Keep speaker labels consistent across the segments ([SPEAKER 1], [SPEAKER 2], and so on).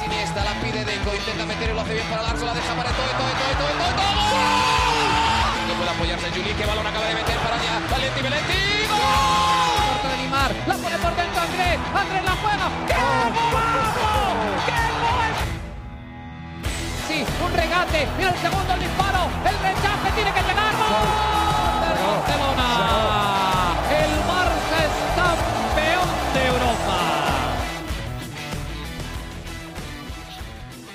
[SPEAKER 1] Siniestra la pide Deco. Intenta meter lo hace bien para Larso. La deja para todo, todo, todo, todo. No puede apoyarse Juli. Que balón acaba de meter para allá. Valenti, Valenti. ¡Gol! De Neymar. La pone por dentro Andrés. Andrés la juega. ¡Qué golazo! ¡Qué gol! Sí, un regate. Mira el segundo disparo.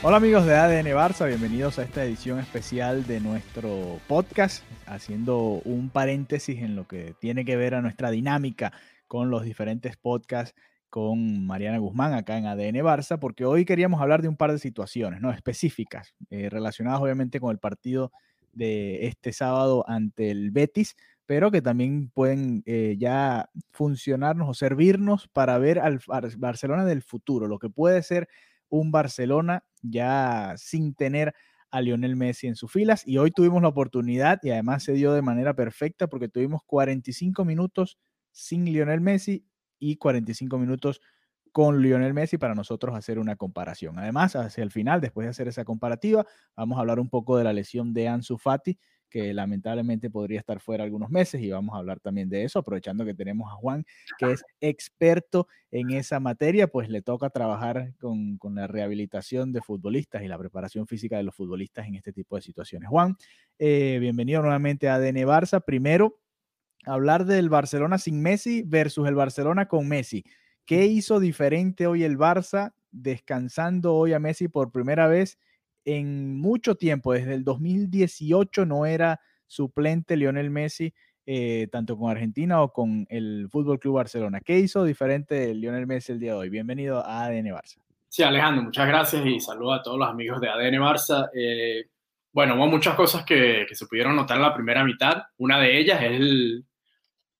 [SPEAKER 2] Hola amigos de ADN Barça, bienvenidos a esta edición especial de nuestro podcast, haciendo un paréntesis en lo que tiene que ver a nuestra dinámica con los diferentes podcasts con Mariana Guzmán acá en ADN Barça, porque hoy queríamos hablar de un par de situaciones ¿no? específicas, eh, relacionadas obviamente con el partido de este sábado ante el Betis, pero que también pueden eh, ya funcionarnos o servirnos para ver al Bar- Barcelona del futuro, lo que puede ser un Barcelona ya sin tener a Lionel Messi en sus filas. Y hoy tuvimos la oportunidad y además se dio de manera perfecta porque tuvimos 45 minutos sin Lionel Messi y 45 minutos con Lionel Messi para nosotros hacer una comparación. Además, hacia el final, después de hacer esa comparativa, vamos a hablar un poco de la lesión de Ansu Fati, que lamentablemente podría estar fuera algunos meses y vamos a hablar también de eso, aprovechando que tenemos a Juan, que es experto en esa materia, pues le toca trabajar con, con la rehabilitación de futbolistas y la preparación física de los futbolistas en este tipo de situaciones. Juan, eh, bienvenido nuevamente a ADN Barça. Primero, hablar del Barcelona sin Messi versus el Barcelona con Messi. ¿Qué hizo diferente hoy el Barça descansando hoy a Messi por primera vez en mucho tiempo? Desde el 2018 no era suplente Lionel Messi, eh, tanto con Argentina o con el Fútbol Club Barcelona. ¿Qué hizo diferente Lionel Messi el día de hoy? Bienvenido a ADN Barça.
[SPEAKER 3] Sí, Alejandro, muchas gracias y saludo a todos los amigos de ADN Barça. Eh, bueno, hubo muchas cosas que, se pudieron notar en la primera mitad. Una de ellas es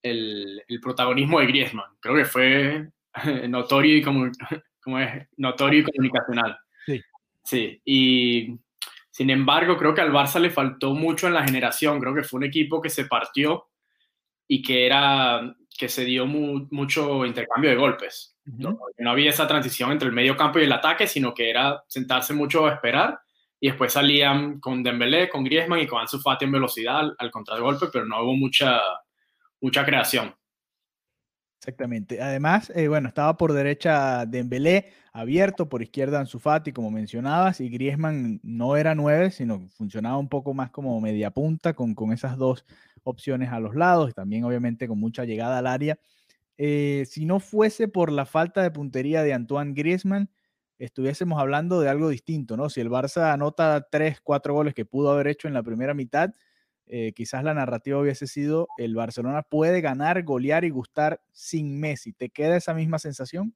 [SPEAKER 3] el, protagonismo de Griezmann. Creo que fue notorio y, como es, notorio y comunicacional.
[SPEAKER 2] Sí.
[SPEAKER 3] Y sin embargo, creo que al Barça le faltó mucho en la generación. Creo que fue un equipo que se partió y que era que se dio mu mucho intercambio de golpes. Uh -huh. ¿no? no había esa transición entre el medio campo y el ataque, sino que era sentarse mucho a esperar y después salían con Dembélé, con Griezmann y con Ansu Fati en velocidad al, al contragolpe, pero no hubo mucha, mucha creación.
[SPEAKER 2] Exactamente. Además, eh, bueno, estaba por derecha Dembélé, abierto, por izquierda Ansu Fati, como mencionabas, y Griezmann no era nueve, sino funcionaba un poco más como media punta, con, con esas dos opciones a los lados, también obviamente con mucha llegada al área. Eh, si no fuese por la falta de puntería de Antoine Griezmann, estuviésemos hablando de algo distinto, ¿no? Si el Barça anota tres, cuatro goles que pudo haber hecho en la primera mitad, eh, quizás la narrativa hubiese sido el Barcelona puede ganar, golear y gustar sin Messi. ¿Te queda esa misma sensación?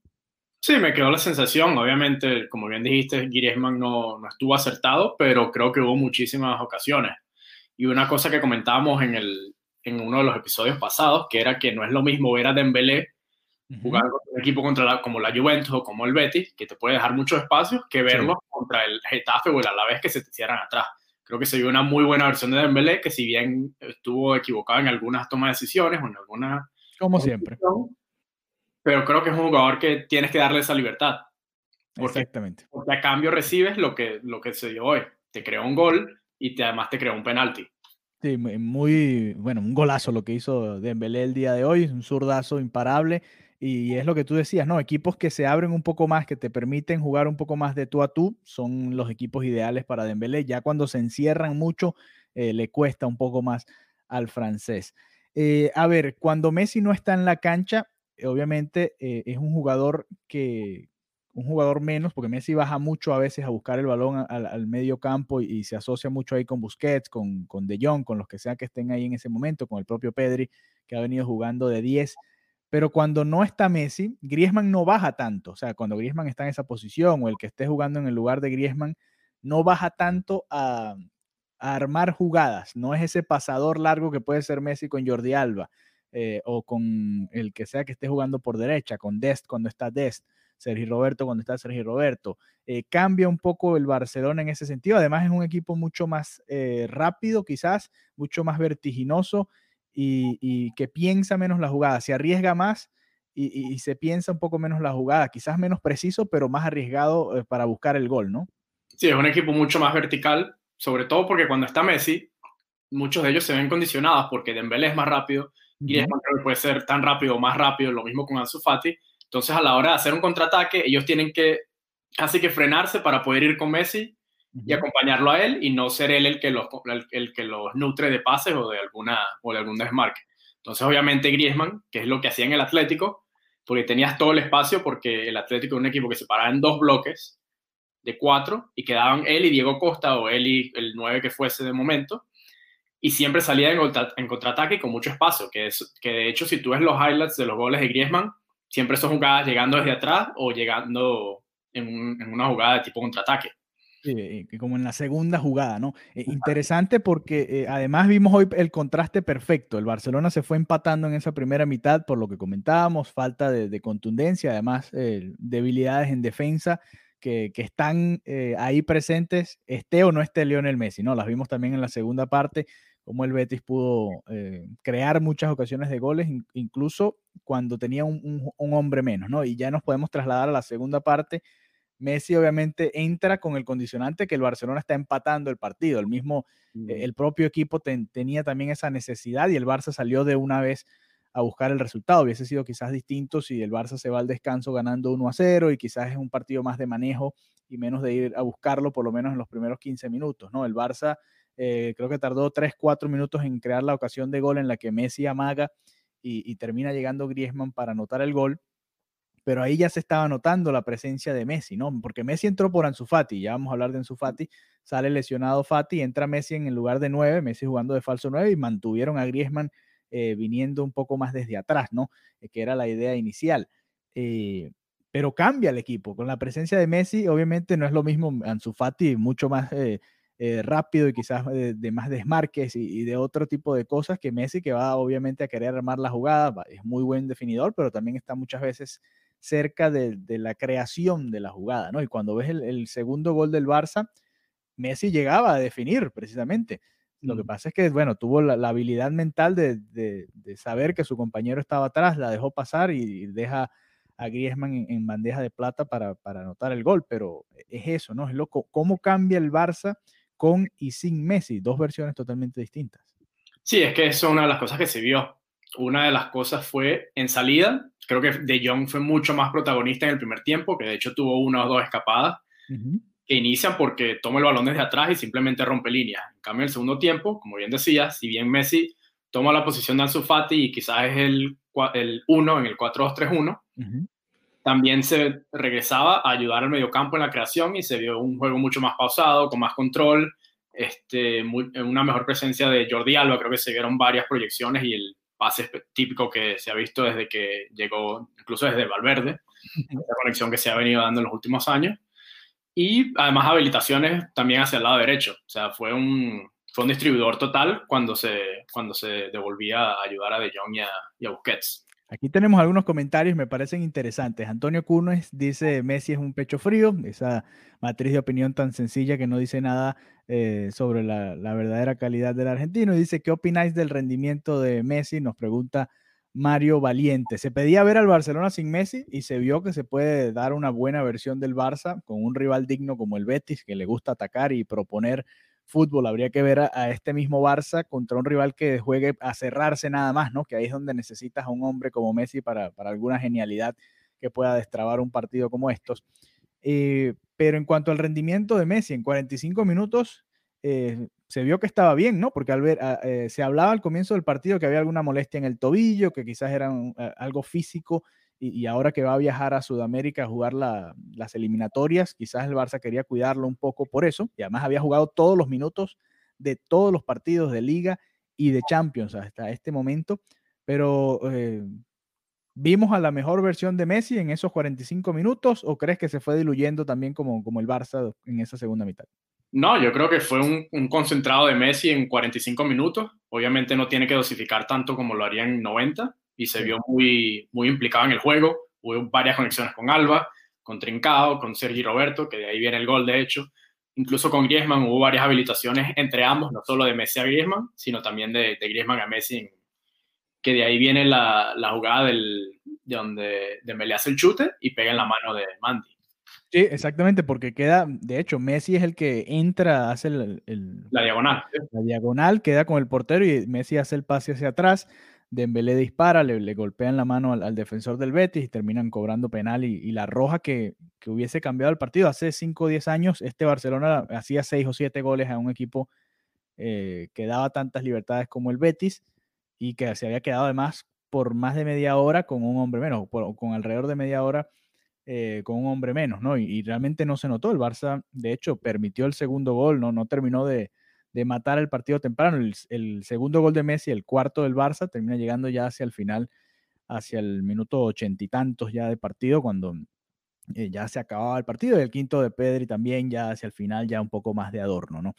[SPEAKER 3] Sí, me quedó la sensación. Obviamente, como bien dijiste, Griezmann no, no estuvo acertado, pero creo que hubo muchísimas ocasiones. Y una cosa que comentábamos en, el, en uno de los episodios pasados, que era que no es lo mismo ver a Dembélé uh -huh. jugar con un equipo contra la, como la Juventus o como el Betis, que te puede dejar muchos espacios, que verlo sí. contra el Getafe o el Alavés que se te cierran atrás creo que se vio una muy buena versión de Dembélé, que si bien estuvo equivocado en algunas tomas de decisiones o en algunas...
[SPEAKER 2] Como siempre.
[SPEAKER 3] Pero creo que es un jugador que tienes que darle esa libertad.
[SPEAKER 2] Porque, Exactamente.
[SPEAKER 3] Porque a cambio recibes lo que, lo que se dio hoy. Te creó un gol y te, además te creó un penalti.
[SPEAKER 2] Sí, muy, bueno, un golazo lo que hizo Dembélé el día de hoy, un zurdazo imparable. Y es lo que tú decías, ¿no? Equipos que se abren un poco más, que te permiten jugar un poco más de tú a tú, son los equipos ideales para Dembélé. Ya cuando se encierran mucho, eh, le cuesta un poco más al francés. Eh, a ver, cuando Messi no está en la cancha, obviamente eh, es un jugador que, un jugador menos, porque Messi baja mucho a veces a buscar el balón al, medio campo y, se asocia mucho ahí con Busquets, con, con De Jong, con los que sea que estén ahí en ese momento, con el propio Pedri, que ha venido jugando de 10 pero cuando no está Messi, Griezmann no baja tanto. O sea, cuando Griezmann está en esa posición o el que esté jugando en el lugar de Griezmann, no baja tanto a, armar jugadas. No es ese pasador largo que puede ser Messi con Jordi Alba eh, o con el que sea que esté jugando por derecha, con Dest cuando está Dest, Sergi Roberto cuando está Sergi Roberto. Eh, cambia un poco el Barcelona en ese sentido. Además es un equipo mucho más eh, rápido quizás, mucho más vertiginoso y, que piensa menos la jugada, se arriesga más y, se piensa un poco menos la jugada, quizás menos preciso, pero más arriesgado para buscar el gol, ¿no?
[SPEAKER 3] Sí, es un equipo mucho más vertical, sobre todo porque cuando está Messi, muchos de ellos se ven condicionados porque Dembélé es más rápido, y es que puede ser tan rápido o más rápido, lo mismo con Ansu Fati. Entonces, a la hora de hacer un contraataque, ellos tienen que casi que frenarse para poder ir con Messi y acompañarlo a él y no ser él el que los, el, que los nutre de pases o de, alguna, o de algún desmarque. Entonces, obviamente, Griezmann, que es lo que hacía en el Atlético, porque tenías todo el espacio, porque el Atlético era un equipo que se paraba en dos bloques de cuatro y quedaban él y Diego Costa o él y el nueve que fuese de momento, y siempre salía en, en contraataque con mucho espacio, que, es, que de hecho, si tú ves los highlights de los goles de Griezmann, siempre son jugadas llegando desde atrás o llegando en, en una jugada de tipo contraataque.
[SPEAKER 2] Eh, como en la segunda jugada, ¿no? Eh, interesante porque eh, además vimos hoy el contraste perfecto. El Barcelona se fue empatando en esa primera mitad por lo que comentábamos, falta de, contundencia, además debilidades en defensa que, que están ahí presentes, esté o no esté Lionel Messi, ¿no? Las vimos también en la segunda parte, como el Betis pudo crear muchas ocasiones de goles, incluso cuando tenía un, un, un hombre menos, ¿no? Y ya nos podemos trasladar a la segunda parte Messi obviamente entra con el condicionante que el Barcelona está empatando el partido. El mismo, eh, el propio equipo tenía también esa necesidad y el Barça salió de una vez a buscar el resultado. Hubiese sido quizás distinto si el Barça se va al descanso ganando 1 a 0 y quizás es un partido más de manejo y menos de ir a buscarlo por lo menos en los primeros 15 minutos. ¿no? El Barça eh, creo que tardó 3, 4 minutos en crear la ocasión de gol en la que Messi amaga y, y termina llegando Griezmann para anotar el gol pero ahí ya se estaba notando la presencia de Messi, ¿no? Porque Messi entró por Ansu Fati, ya vamos a hablar de Ansu Fati, sale lesionado Fati, entra Messi en el lugar de nueve, Messi jugando de falso nueve y mantuvieron a Griezmann eh, viniendo un poco más desde atrás, ¿no? Eh, que era la idea inicial. Eh, pero cambia el equipo, con la presencia de Messi, obviamente no es lo mismo Ansu Fati, mucho más rápido y quizás de, más desmarques y, y, de otro tipo de cosas que Messi, que va obviamente a querer armar la jugada, es muy buen definidor, pero también está muchas veces cerca de, la creación de la jugada, ¿no? Y cuando ves el, segundo gol del Barça, Messi llegaba a definir precisamente. Lo que mm. pasa es que, bueno, tuvo la, habilidad mental de, saber que su compañero estaba atrás, la dejó pasar y, deja a Griezmann en, bandeja de plata para, anotar el gol, pero es eso, ¿no? Es loco. ¿Cómo cambia el Barça con y sin Messi? Dos versiones totalmente distintas.
[SPEAKER 3] Sí, es que eso es una de las cosas que se vio. Una de las cosas fue en salida, creo que De Jong fue mucho más protagonista en el primer tiempo, que de hecho tuvo una o dos escapadas que inician porque toma el balón desde atrás y simplemente rompe líneas. En cambio, en el segundo tiempo, como bien decía, si bien Messi toma la posición de Ansu Fati y quizás es el, el 1 en el 4-2-3-1, también se regresaba a ayudar al mediocampo en la creación y se vio un juego mucho más pausado, con más control, este, una mejor presencia de Jordi Alba, creo que se vieron varias proyecciones y el pase típico que se ha visto desde que llegó, incluso desde Valverde, la conexión que se ha venido dando en los últimos años. Y además habilitaciones también hacia el lado derecho. O sea, fue un, fue un distribuidor total cuando se, cuando se devolvía a ayudar a De Jong y a Busquets.
[SPEAKER 2] Aquí tenemos algunos comentarios, me parecen interesantes. Antonio Cunes dice, Messi es un pecho frío, esa matriz de opinión tan sencilla que no dice nada eh, sobre la, verdadera calidad del argentino. dice, ¿qué opináis del rendimiento de Messi? Nos pregunta Mario Valiente. Se pedía ver al Barcelona sin Messi y se vio que se puede dar una buena versión del Barça con un rival digno como el Betis, que le gusta atacar y proponer fútbol. Habría que ver a, este mismo Barça contra un rival que juegue a cerrarse nada más, ¿no? Que ahí es donde necesitas a un hombre como Messi para, alguna genialidad que pueda destrabar un partido como estos. Eh, pero en cuanto al rendimiento de Messi, en 45 minutos eh, se vio que estaba bien, ¿no? Porque al ver, eh, se hablaba al comienzo del partido que había alguna molestia en el tobillo, que quizás era algo físico, y, ahora que va a viajar a Sudamérica a jugar las eliminatorias, quizás el Barça quería cuidarlo un poco por eso, y además había jugado todos los minutos de todos los partidos de liga y de Champions hasta este momento, pero eh, ¿Vimos a la mejor versión de Messi en esos 45 minutos o crees que se fue diluyendo también como, como el Barça en esa segunda mitad?
[SPEAKER 3] No, yo creo que fue un, un, concentrado de Messi en 45 minutos. Obviamente no tiene que dosificar tanto como lo haría en 90 y se vio muy, muy implicado en el juego. Hubo varias conexiones con Alba, con Trincao, con Sergi Roberto, que de ahí viene el gol de hecho. Incluso con Griezmann hubo varias habilitaciones entre ambos, no solo de Messi a Griezmann, sino también de, de Griezmann a Messi que de ahí viene la, la jugada del, de donde Dembélé hace el chute y pega en la mano de Mandy.
[SPEAKER 2] Sí, exactamente, porque queda, de hecho, Messi es el que entra, hace el, el,
[SPEAKER 3] la diagonal.
[SPEAKER 2] La diagonal, queda con el portero y Messi hace el pase hacia atrás. Dembélé dispara, le, le golpean la mano al, defensor del Betis y terminan cobrando penal. Y, la roja que, que, hubiese cambiado el partido hace 5 o 10 años, este Barcelona hacía 6 o 7 goles a un equipo eh, que daba tantas libertades como el Betis y que se había quedado además por más de media hora con un hombre menos, con alrededor de media hora eh, con un hombre menos, ¿no? Y, y, realmente no se notó. El Barça, de hecho, permitió el segundo gol, no, no terminó de, de matar el partido temprano. El, segundo gol de Messi, el cuarto del Barça, termina llegando ya hacia el final, hacia el minuto ochenta y tantos ya de partido, cuando eh, ya se acababa el partido. Y el quinto de Pedri también, ya hacia el final, ya un poco más de adorno, ¿no?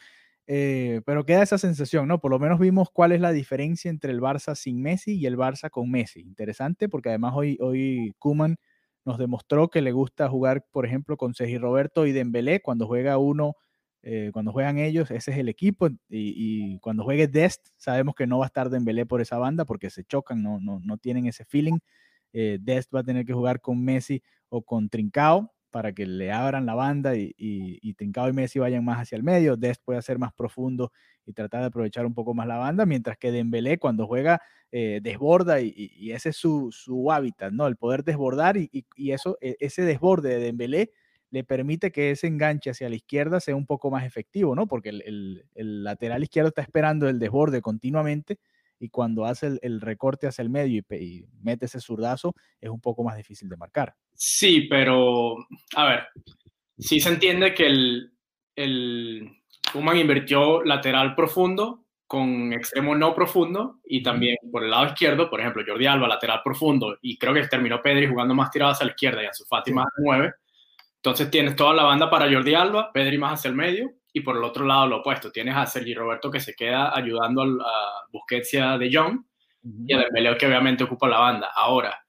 [SPEAKER 2] Eh, pero queda esa sensación, ¿no? Por lo menos vimos cuál es la diferencia entre el Barça sin Messi y el Barça con Messi. Interesante porque además hoy, hoy Kuman nos demostró que le gusta jugar, por ejemplo, con Sergi Roberto y Dembélé. Cuando juega uno, eh, cuando juegan ellos, ese es el equipo. Y, y, cuando juegue Dest, sabemos que no va a estar Dembélé por esa banda porque se chocan, no, no, no tienen ese feeling. Eh, Dest va a tener que jugar con Messi o con Trincao para que le abran la banda y, y, y, Trincao y Messi vayan más hacia el medio, Dest puede ser más profundo y tratar de aprovechar un poco más la banda, mientras que Dembélé cuando juega eh, desborda y, y, ese es su, su, hábitat, ¿no? El poder desbordar y, eso, e, ese desborde de Dembélé le permite que ese enganche hacia la izquierda sea un poco más efectivo, ¿no? Porque el, el, el lateral izquierdo está esperando el desborde continuamente y cuando hace el, el recorte hacia el medio y, y, mete ese zurdazo, es un poco más difícil de marcar.
[SPEAKER 3] Sí, pero a ver, sí se entiende que el, el Kuman invirtió lateral profundo con extremo no profundo y también por el lado izquierdo, por ejemplo, Jordi Alba, lateral profundo, y creo que terminó Pedri jugando más tirado hacia la izquierda y a su Fati más 9. Entonces tienes toda la banda para Jordi Alba, Pedri más hacia el medio, y por el otro lado lo opuesto, tienes a Sergi Roberto que se queda ayudando a Busquets y a De Jong, uh -huh. y a Dembélé que obviamente ocupa la banda. Ahora,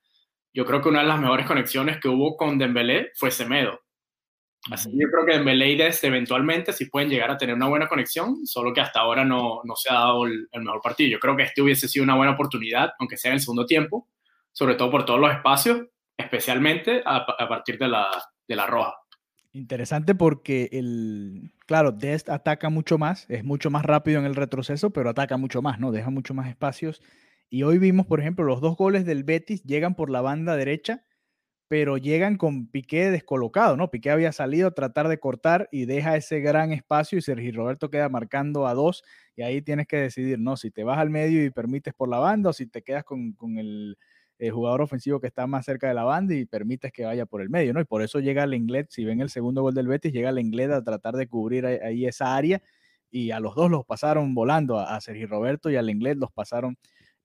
[SPEAKER 3] yo creo que una de las mejores conexiones que hubo con Dembélé fue Semedo. Así que yo creo que Dembélé y Dest eventualmente sí pueden llegar a tener una buena conexión, solo que hasta ahora no, no se ha dado el, el, mejor partido. Yo creo que este hubiese sido una buena oportunidad, aunque sea en el segundo tiempo, sobre todo por todos los espacios, especialmente a, a partir de la, de la roja.
[SPEAKER 2] Interesante porque el, claro, Dest ataca mucho más, es mucho más rápido en el retroceso, pero ataca mucho más, ¿no? Deja mucho más espacios. Y hoy vimos, por ejemplo, los dos goles del Betis llegan por la banda derecha, pero llegan con Piqué descolocado, ¿no? Piqué había salido a tratar de cortar y deja ese gran espacio y Sergio Roberto queda marcando a dos y ahí tienes que decidir, ¿no? Si te vas al medio y permites por la banda o si te quedas con, con el, el, jugador ofensivo que está más cerca de la banda y permites que vaya por el medio, ¿no? Y por eso llega el inglés, si ven el segundo gol del Betis, llega el inglés a tratar de cubrir ahí esa área y a los dos los pasaron volando, a, a Sergio Roberto y al inglés los pasaron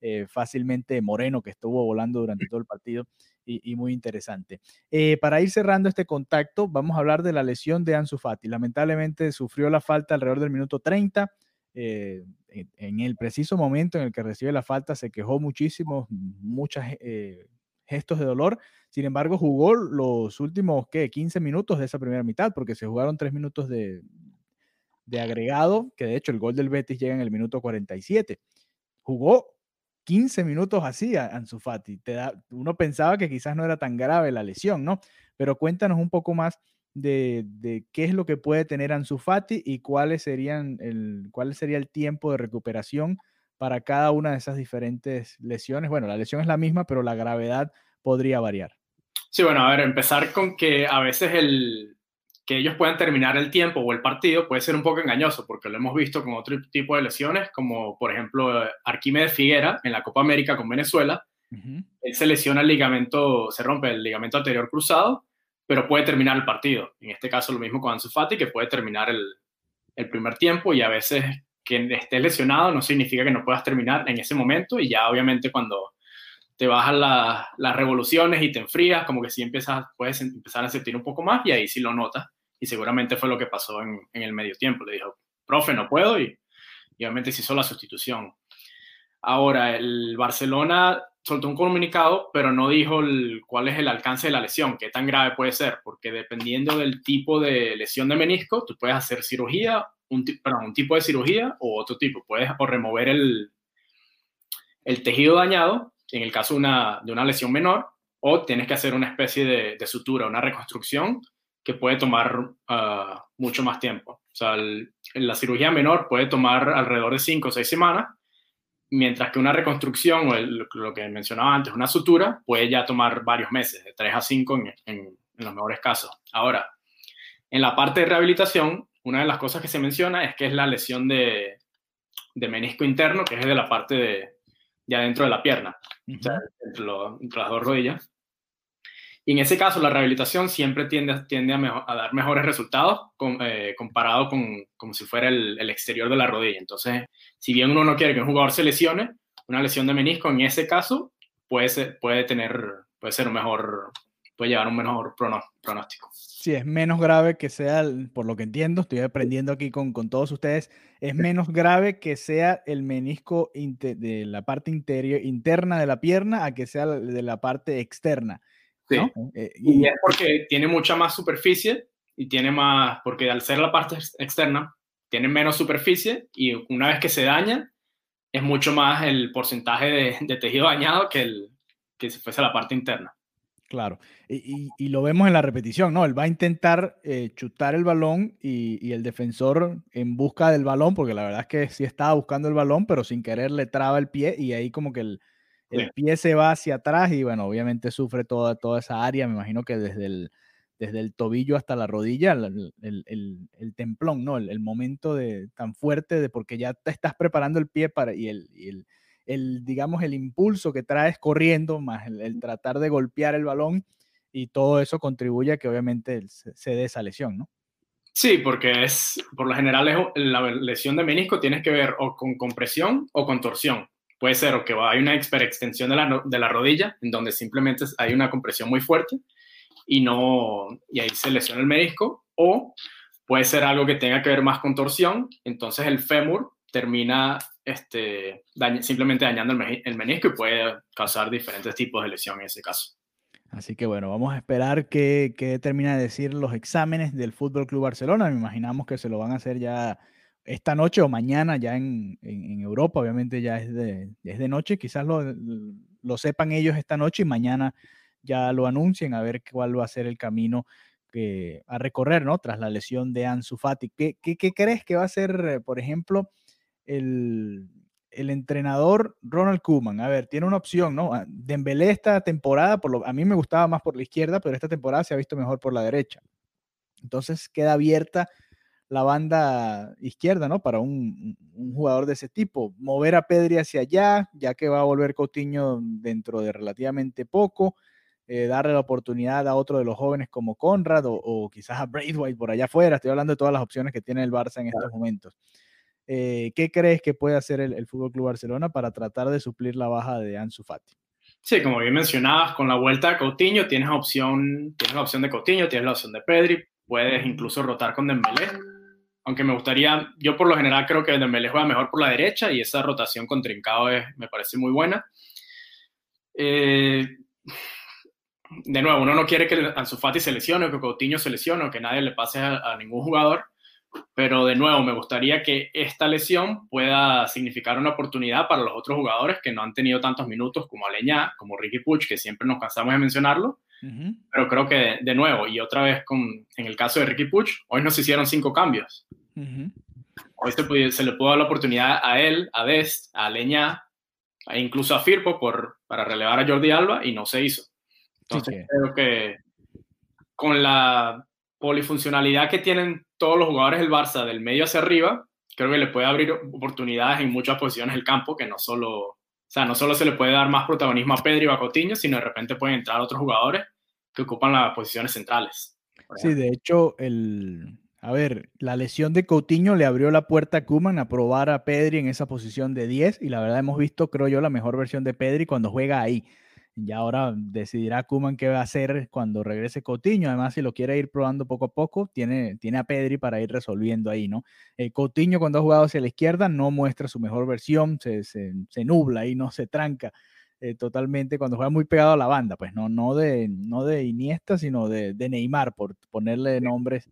[SPEAKER 2] eh, fácilmente Moreno, que estuvo volando durante todo el partido y, y muy interesante. Eh, para ir cerrando este contacto, vamos a hablar de la lesión de Ansu Fati. Lamentablemente sufrió la falta alrededor del minuto 30. Eh, en el preciso momento en el que recibe la falta se quejó muchísimo, muchos eh, gestos de dolor. Sin embargo, jugó los últimos ¿qué? 15 minutos de esa primera mitad, porque se jugaron 3 minutos de, agregado, que de hecho el gol del Betis llega en el minuto 47. Jugó 15 minutos así Ansu Fati. Uno pensaba que quizás no era tan grave la lesión, ¿no? Pero cuéntanos un poco más de, de qué es lo que puede tener Ansu Fati y cuáles serían el, cuál sería el tiempo de recuperación para cada una de esas diferentes lesiones. Bueno, la lesión es la misma, pero la gravedad podría variar.
[SPEAKER 3] Sí, bueno, a ver, empezar con que a veces el, que ellos puedan terminar el tiempo o el partido puede ser un poco engañoso, porque lo hemos visto con otro tipo de lesiones, como por ejemplo Arquímedes Figuera en la Copa América con Venezuela. Uh -huh. Él se lesiona el ligamento, se rompe el ligamento anterior cruzado, pero puede terminar el partido. En este caso lo mismo con Ansu Fati, que puede terminar el, el primer tiempo y a veces que estés lesionado no significa que no puedas terminar en ese momento y ya obviamente cuando te bajan las revoluciones y te enfrías, como que sí empiezas, puedes empezar a sentir un poco más y ahí sí lo notas. Y seguramente fue lo que pasó en, en el medio tiempo. Le dijo, profe, no puedo y, y obviamente se hizo la sustitución. Ahora, el Barcelona soltó un comunicado, pero no dijo cuál es el alcance de la lesión, qué tan grave puede ser, porque dependiendo del tipo de lesión de menisco, tú puedes hacer cirugía, un, tipo de cirugía o otro tipo. Puedes o remover el, el tejido dañado, en el caso de una lesión menor, o tienes que hacer una especie de, de sutura, una reconstrucción que puede tomar ah, mucho más tiempo. O sea, la cirugía menor puede tomar alrededor de 5 o 6 semanas mientras que una reconstrucción o lo que mencionaba antes, una sutura, puede ya tomar varios meses, de 3 a 5 en, en, los mejores casos. Ahora, en la parte de rehabilitación, una de las cosas que se menciona es que es la lesión de, de menisco interno, que es de la parte de, ya dentro de la pierna, o sea, entre, las dos rodillas. Y en ese caso, la rehabilitación siempre tiende, tiende a, dar mejores resultados eh, comparado con como si fuera el, exterior de la rodilla. Entonces, si bien uno no quiere que un jugador se lesione, una lesión de menisco en ese caso puede puede tener, puede ser un mejor, puede llevar un mejor pronóstico.
[SPEAKER 2] Sí, es menos grave que sea, por lo que entiendo, estoy aprendiendo aquí con, con todos ustedes, es menos grave que sea el menisco de la parte interior, interna de la pierna a que sea de la parte externa.
[SPEAKER 3] Sí. Eh, y, y es porque tiene mucha más superficie y tiene más, porque al ser la parte externa, tiene menos superficie y una vez que se daña, es mucho más el porcentaje de, de tejido dañado que, el, que si fuese la parte interna.
[SPEAKER 2] Claro, y, y, y, lo vemos en la repetición, ¿no? Él va a intentar eh, chutar el balón y, y, el defensor en busca del balón, porque la verdad es que sí estaba buscando el balón, pero sin querer le traba el pie y ahí como que el, el pie se va hacia atrás y bueno, obviamente sufre toda, toda esa área, me imagino que desde el, desde el tobillo hasta la rodilla, el, el, el, el templón, ¿no? El, momento de, tan fuerte de porque ya te estás preparando el pie para, y el, el, digamos, el impulso que traes corriendo, más el, tratar de golpear el balón, y todo eso contribuye a que obviamente se, se dé esa lesión, ¿no?
[SPEAKER 3] Sí, porque es, por lo general, la lesión de menisco tienes que ver o con compresión o con torsión. Puede ser o que hay una hiperextensión de la, de la rodilla, en donde simplemente hay una compresión muy fuerte, y, no, y ahí se lesiona el menisco, o puede ser algo que tenga que ver más con torsión, entonces el fémur termina este, dañ simplemente dañando el, el, menisco y puede causar diferentes tipos de lesión en ese caso.
[SPEAKER 2] Así que bueno, vamos a esperar que, que termina de decir los exámenes del Fútbol Club Barcelona. Me imaginamos que se lo van a hacer ya esta noche o mañana, ya en, en, Europa. Obviamente ya es de, es de noche. Quizás lo, lo sepan ellos esta noche y mañana ya lo anuncien, a ver cuál va a ser el camino que, a recorrer, ¿no? Tras la lesión de Ansu Fati. ¿Qué, qué, qué crees que va a ser, por ejemplo, el, el entrenador Ronald Koeman? A ver, tiene una opción, ¿no? Ah, Dembélé esta temporada, por lo, a mí me gustaba más por la izquierda, pero esta temporada se ha visto mejor por la derecha. Entonces queda abierta la banda izquierda, ¿no? Para un, un, jugador de ese tipo. Mover a Pedri hacia allá, ya que va a volver Coutinho dentro de relativamente poco eh, darle la oportunidad a otro de los jóvenes como Conrad o, o, quizás a Braithwaite por allá afuera. Estoy hablando de todas las opciones que tiene el Barça en estos momentos. Eh, ¿Qué crees que puede hacer el, el Fútbol Club Barcelona para tratar de suplir la baja de Ansu Fati?
[SPEAKER 3] Sí, como bien mencionabas, con la vuelta de Coutinho tienes opción, tienes la opción de Coutinho, tienes la opción de Pedri, puedes incluso rotar con Dembélé. Aunque me gustaría, yo por lo general creo que Dembélé juega mejor por la derecha y esa rotación con Trincao es, me parece muy buena. Eh, de nuevo, uno no quiere que Ansu Fati se lesione o que Coutinho se lesione o que nadie le pase a, a, ningún jugador, pero de nuevo, me gustaría que esta lesión pueda significar una oportunidad para los otros jugadores que no han tenido tantos minutos como Aleñá, como Ricky Puch, que siempre nos cansamos de mencionarlo, uh -huh. pero creo que de, de, nuevo, y otra vez con, en el caso de Ricky Puch, hoy nos hicieron cinco cambios. Uh -huh. Hoy se, se, le pudo dar la oportunidad a él, a Dest, a Aleñá, e incluso a Firpo por, para relevar a Jordi Alba y no se hizo. Entonces sí, creo que con la polifuncionalidad que tienen todos los jugadores del Barça del medio hacia arriba, creo que le puede abrir oportunidades en muchas posiciones del campo que no solo, o sea, no solo se le puede dar más protagonismo a Pedri o a Coutinho, sino de repente pueden entrar otros jugadores que ocupan las posiciones centrales.
[SPEAKER 2] Sí, de hecho, el, a ver, la lesión de Coutinho le abrió la puerta a Kuman a probar a Pedri en esa posición de 10 y la verdad hemos visto, creo yo, la mejor versión de Pedri cuando juega ahí Ya ahora decidirá Kuman qué va a hacer cuando regrese Coutinho. Además, si lo quiere ir probando poco a poco, tiene, tiene a Pedri para ir resolviendo ahí, ¿no? Eh, Coutinho, cuando ha jugado hacia la izquierda, no muestra su mejor versión, se, se, se nubla y no se tranca eh, totalmente cuando juega muy pegado a la banda, pues no, no, de, no de Iniesta, sino de, de Neymar, por ponerle nombres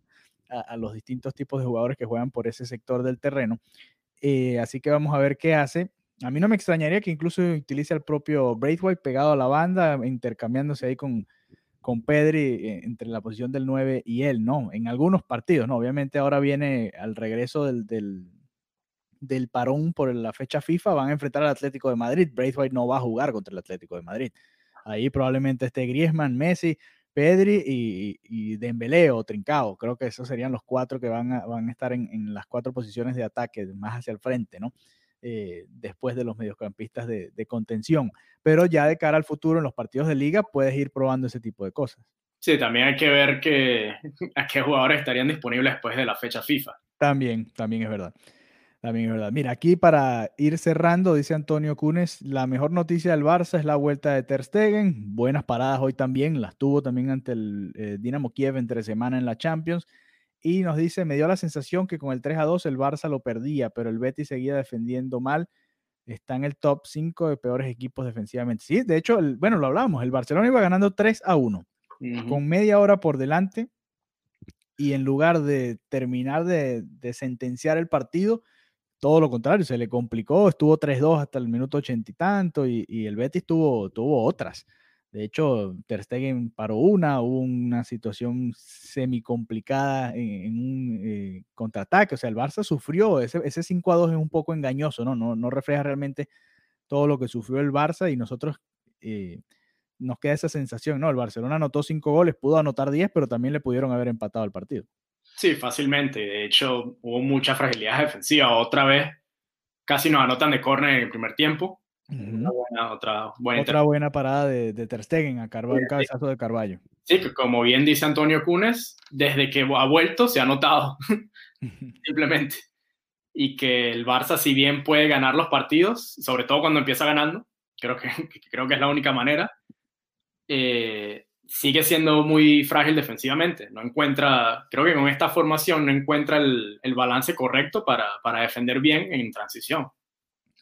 [SPEAKER 2] a, los distintos tipos de jugadores que juegan por ese sector del terreno. Eh, así que vamos a ver qué hace. A mí no me extrañaría que incluso utilice al propio Braithwaite pegado a la banda, intercambiándose ahí con, con Pedri eh, entre la posición del 9 y él, ¿no? En algunos partidos, ¿no? Obviamente ahora viene al regreso del, del, del, parón por la fecha FIFA, van a enfrentar al Atlético de Madrid. Braithwaite no va a jugar contra el Atlético de Madrid. Ahí probablemente esté Griezmann, Messi, Pedri y, y Dembélé o Trincao. Creo que esos serían los cuatro que van a, van a estar en, en las cuatro posiciones de ataque, más hacia el frente, ¿no? Eh, después de los mediocampistas de, de, contención. Pero ya de cara al futuro en los partidos de liga puedes ir probando ese tipo de cosas.
[SPEAKER 3] Sí, también hay que ver que, a qué jugadores estarían disponibles después de la fecha FIFA.
[SPEAKER 2] También, también es verdad. También es verdad. Mira, aquí para ir cerrando, dice Antonio Cunes, la mejor noticia del Barça es la vuelta de Ter Stegen. Buenas paradas hoy también, las tuvo también ante el eh, Dinamo Kiev entre semana en la Champions y nos dice, me dio la sensación que con el 3 a 2 el Barça lo perdía, pero el Betis seguía defendiendo mal. Está en el top 5 de peores equipos defensivamente. Sí, de hecho, el, bueno, lo hablábamos, el Barcelona iba ganando 3 a 1, uh -huh. con media hora por delante, y en lugar de terminar de, de, sentenciar el partido, todo lo contrario, se le complicó, estuvo 3-2 hasta el minuto 80 y tanto, y, el Betis tuvo, tuvo otras. De hecho, Ter Stegen paró una, hubo una situación semi complicada en, un eh, contraataque. O sea, el Barça sufrió, ese, ese 5 a 2 es un poco engañoso, ¿no? ¿no? No refleja realmente todo lo que sufrió el Barça y nosotros eh, nos queda esa sensación, ¿no? El Barcelona anotó 5 goles, pudo anotar 10, pero también le pudieron haber empatado el partido.
[SPEAKER 3] Sí, fácilmente. De hecho, hubo mucha fragilidad defensiva. Otra vez, casi nos anotan de córner en el primer tiempo una buena, otra, buena,
[SPEAKER 2] otra buena parada de, de Ter Stegen a Carvalho, sí, cabezazo de Carballo.
[SPEAKER 3] Sí, que como bien dice Antonio Cunes, desde que ha vuelto se ha notado, simplemente. Y que el Barça, si bien puede ganar los partidos, sobre todo cuando empieza ganando, creo que, creo que es la única manera, eh, sigue siendo muy frágil defensivamente. No encuentra, creo que con esta formación no encuentra el, el balance correcto para, para defender bien en transición.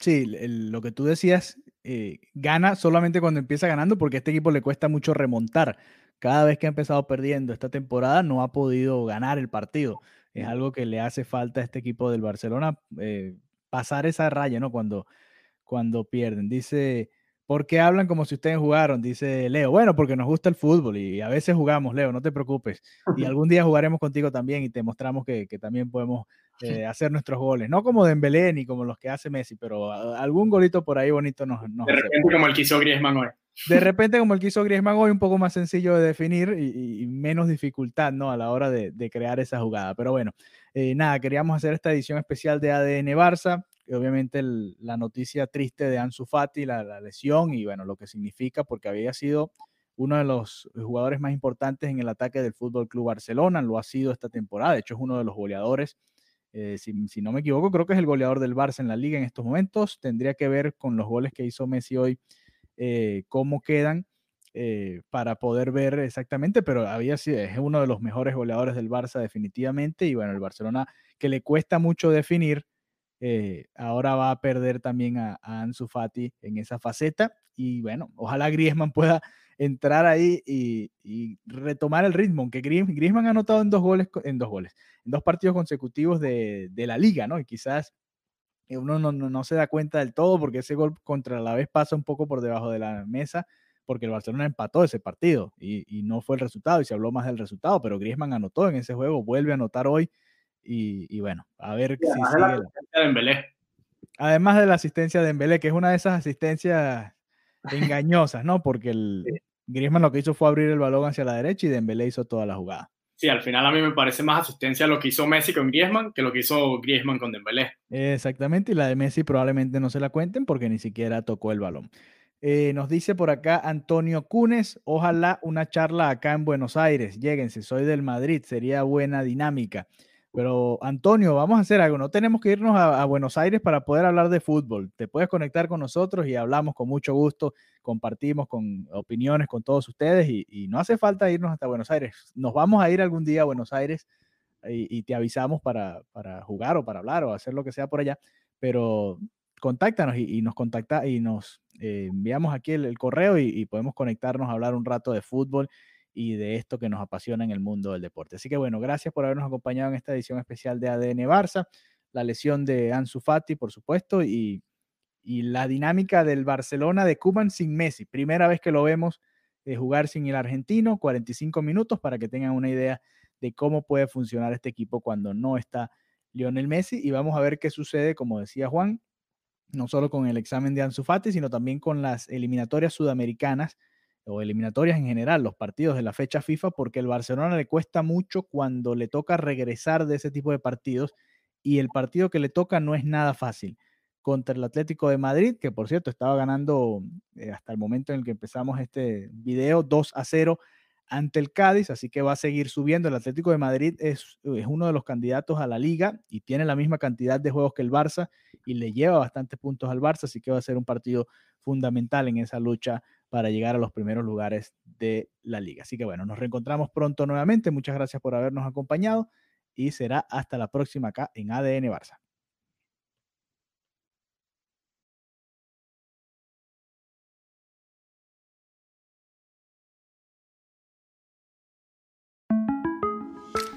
[SPEAKER 2] Sí, lo que tú decías, eh, gana solamente cuando empieza ganando porque a este equipo le cuesta mucho remontar. Cada vez que ha empezado perdiendo esta temporada no ha podido ganar el partido. Es algo que le hace falta a este equipo del Barcelona eh, pasar esa raya, ¿no? Cuando, cuando pierden. Dice, ¿por qué hablan como si ustedes jugaron? Dice Leo. Bueno, porque nos gusta el fútbol y a veces jugamos, Leo, no te preocupes. Y algún día jugaremos contigo también y te mostramos que, que también podemos eh, hacer nuestros goles. No como Dembélé ni como los que hace Messi, pero algún golito por ahí bonito nos, nos
[SPEAKER 3] De repente hace. como el que hizo Griezmann hoy.
[SPEAKER 2] De repente como el que hizo Griezmann hoy, un poco más sencillo de definir y, y menos dificultad ¿no? a la hora de, de crear esa jugada. Pero bueno, eh, nada, queríamos hacer esta edición especial de ADN Barça. Obviamente la noticia triste de Ansu Fati, la, lesión y bueno, lo que significa, porque había sido uno de los jugadores más importantes en el ataque del Fútbol Club Barcelona, lo ha sido esta temporada, de hecho es uno de los goleadores eh, si, si, no me equivoco, creo que es el goleador del Barça en la liga en estos momentos. Tendría que ver con los goles que hizo Messi hoy, eh, cómo quedan eh, para poder ver exactamente, pero había sido, es uno de los mejores goleadores del Barça definitivamente. Y bueno, el Barcelona que le cuesta mucho definir, eh, ahora va a perder también a, a Ansu Fati en esa faceta. Y bueno, ojalá Griezmann pueda entrar ahí y, retomar el ritmo, aunque Griezmann ha anotado en dos goles, en dos goles, en dos partidos consecutivos de, la liga, ¿no? Y quizás uno no, no, no, se da cuenta del todo porque ese gol contra la vez pasa un poco por debajo de la mesa porque el Barcelona empató ese partido y, y no fue el resultado y se habló más del resultado, pero Griezmann anotó en ese juego, vuelve a anotar hoy y, y bueno, a ver
[SPEAKER 3] sí,
[SPEAKER 2] si sigue.
[SPEAKER 3] La... De Dembélé.
[SPEAKER 2] Además de la asistencia de Dembélé, que es una de esas asistencias engañosas, ¿no? Porque el, sí. Griezmann lo que hizo fue abrir el balón hacia la derecha y Dembélé hizo toda la jugada.
[SPEAKER 3] Sí, al final a mí me parece más asistencia lo que hizo Messi con Griezmann que lo que hizo Griezmann con Dembélé.
[SPEAKER 2] Exactamente, y la de Messi probablemente no se la cuenten porque ni siquiera tocó el balón. Eh, nos dice por acá Antonio Cunes, ojalá una charla acá en Buenos Aires, lléguense, soy del Madrid, sería buena dinámica. Pero Antonio, vamos a hacer algo, no tenemos que irnos a, a, Buenos Aires para poder hablar de fútbol. Te puedes conectar con nosotros y hablamos con mucho gusto. compartimos con opiniones con todos ustedes y, no hace falta irnos hasta Buenos Aires. Nos vamos a ir algún día a Buenos Aires y, te avisamos para, para, jugar o para hablar o hacer lo que sea por allá, pero contáctanos y, nos contacta y nos eh, enviamos aquí el, correo y, podemos conectarnos a hablar un rato de fútbol y de esto que nos apasiona en el mundo del deporte. Así que bueno, gracias por habernos acompañado en esta edición especial de ADN Barça, la lesión de Ansu Fati, por supuesto, y, la dinámica del Barcelona de Cuban sin Messi. Primera vez que lo vemos eh, jugar sin el argentino, 45 minutos para que tengan una idea de cómo puede funcionar este equipo cuando no está Lionel Messi y vamos a ver qué sucede, como decía Juan, no solo con el examen de Ansu Fati, sino también con las eliminatorias sudamericanas o eliminatorias en general, los partidos de la fecha FIFA, porque el Barcelona le cuesta mucho cuando le toca regresar de ese tipo de partidos y el partido que le toca no es nada fácil. Contra el Atlético de Madrid, que por cierto estaba ganando eh, hasta el momento en el que empezamos este video 2 a 0 ante el Cádiz, así que va a seguir subiendo. El Atlético de Madrid es, es, uno de los candidatos a la liga y tiene la misma cantidad de juegos que el Barça y le lleva bastantes puntos al Barça, así que va a ser un partido fundamental en esa lucha para llegar a los primeros lugares de la liga. Así que bueno, nos reencontramos pronto nuevamente. Muchas gracias por habernos acompañado y será hasta la próxima acá en ADN Barça.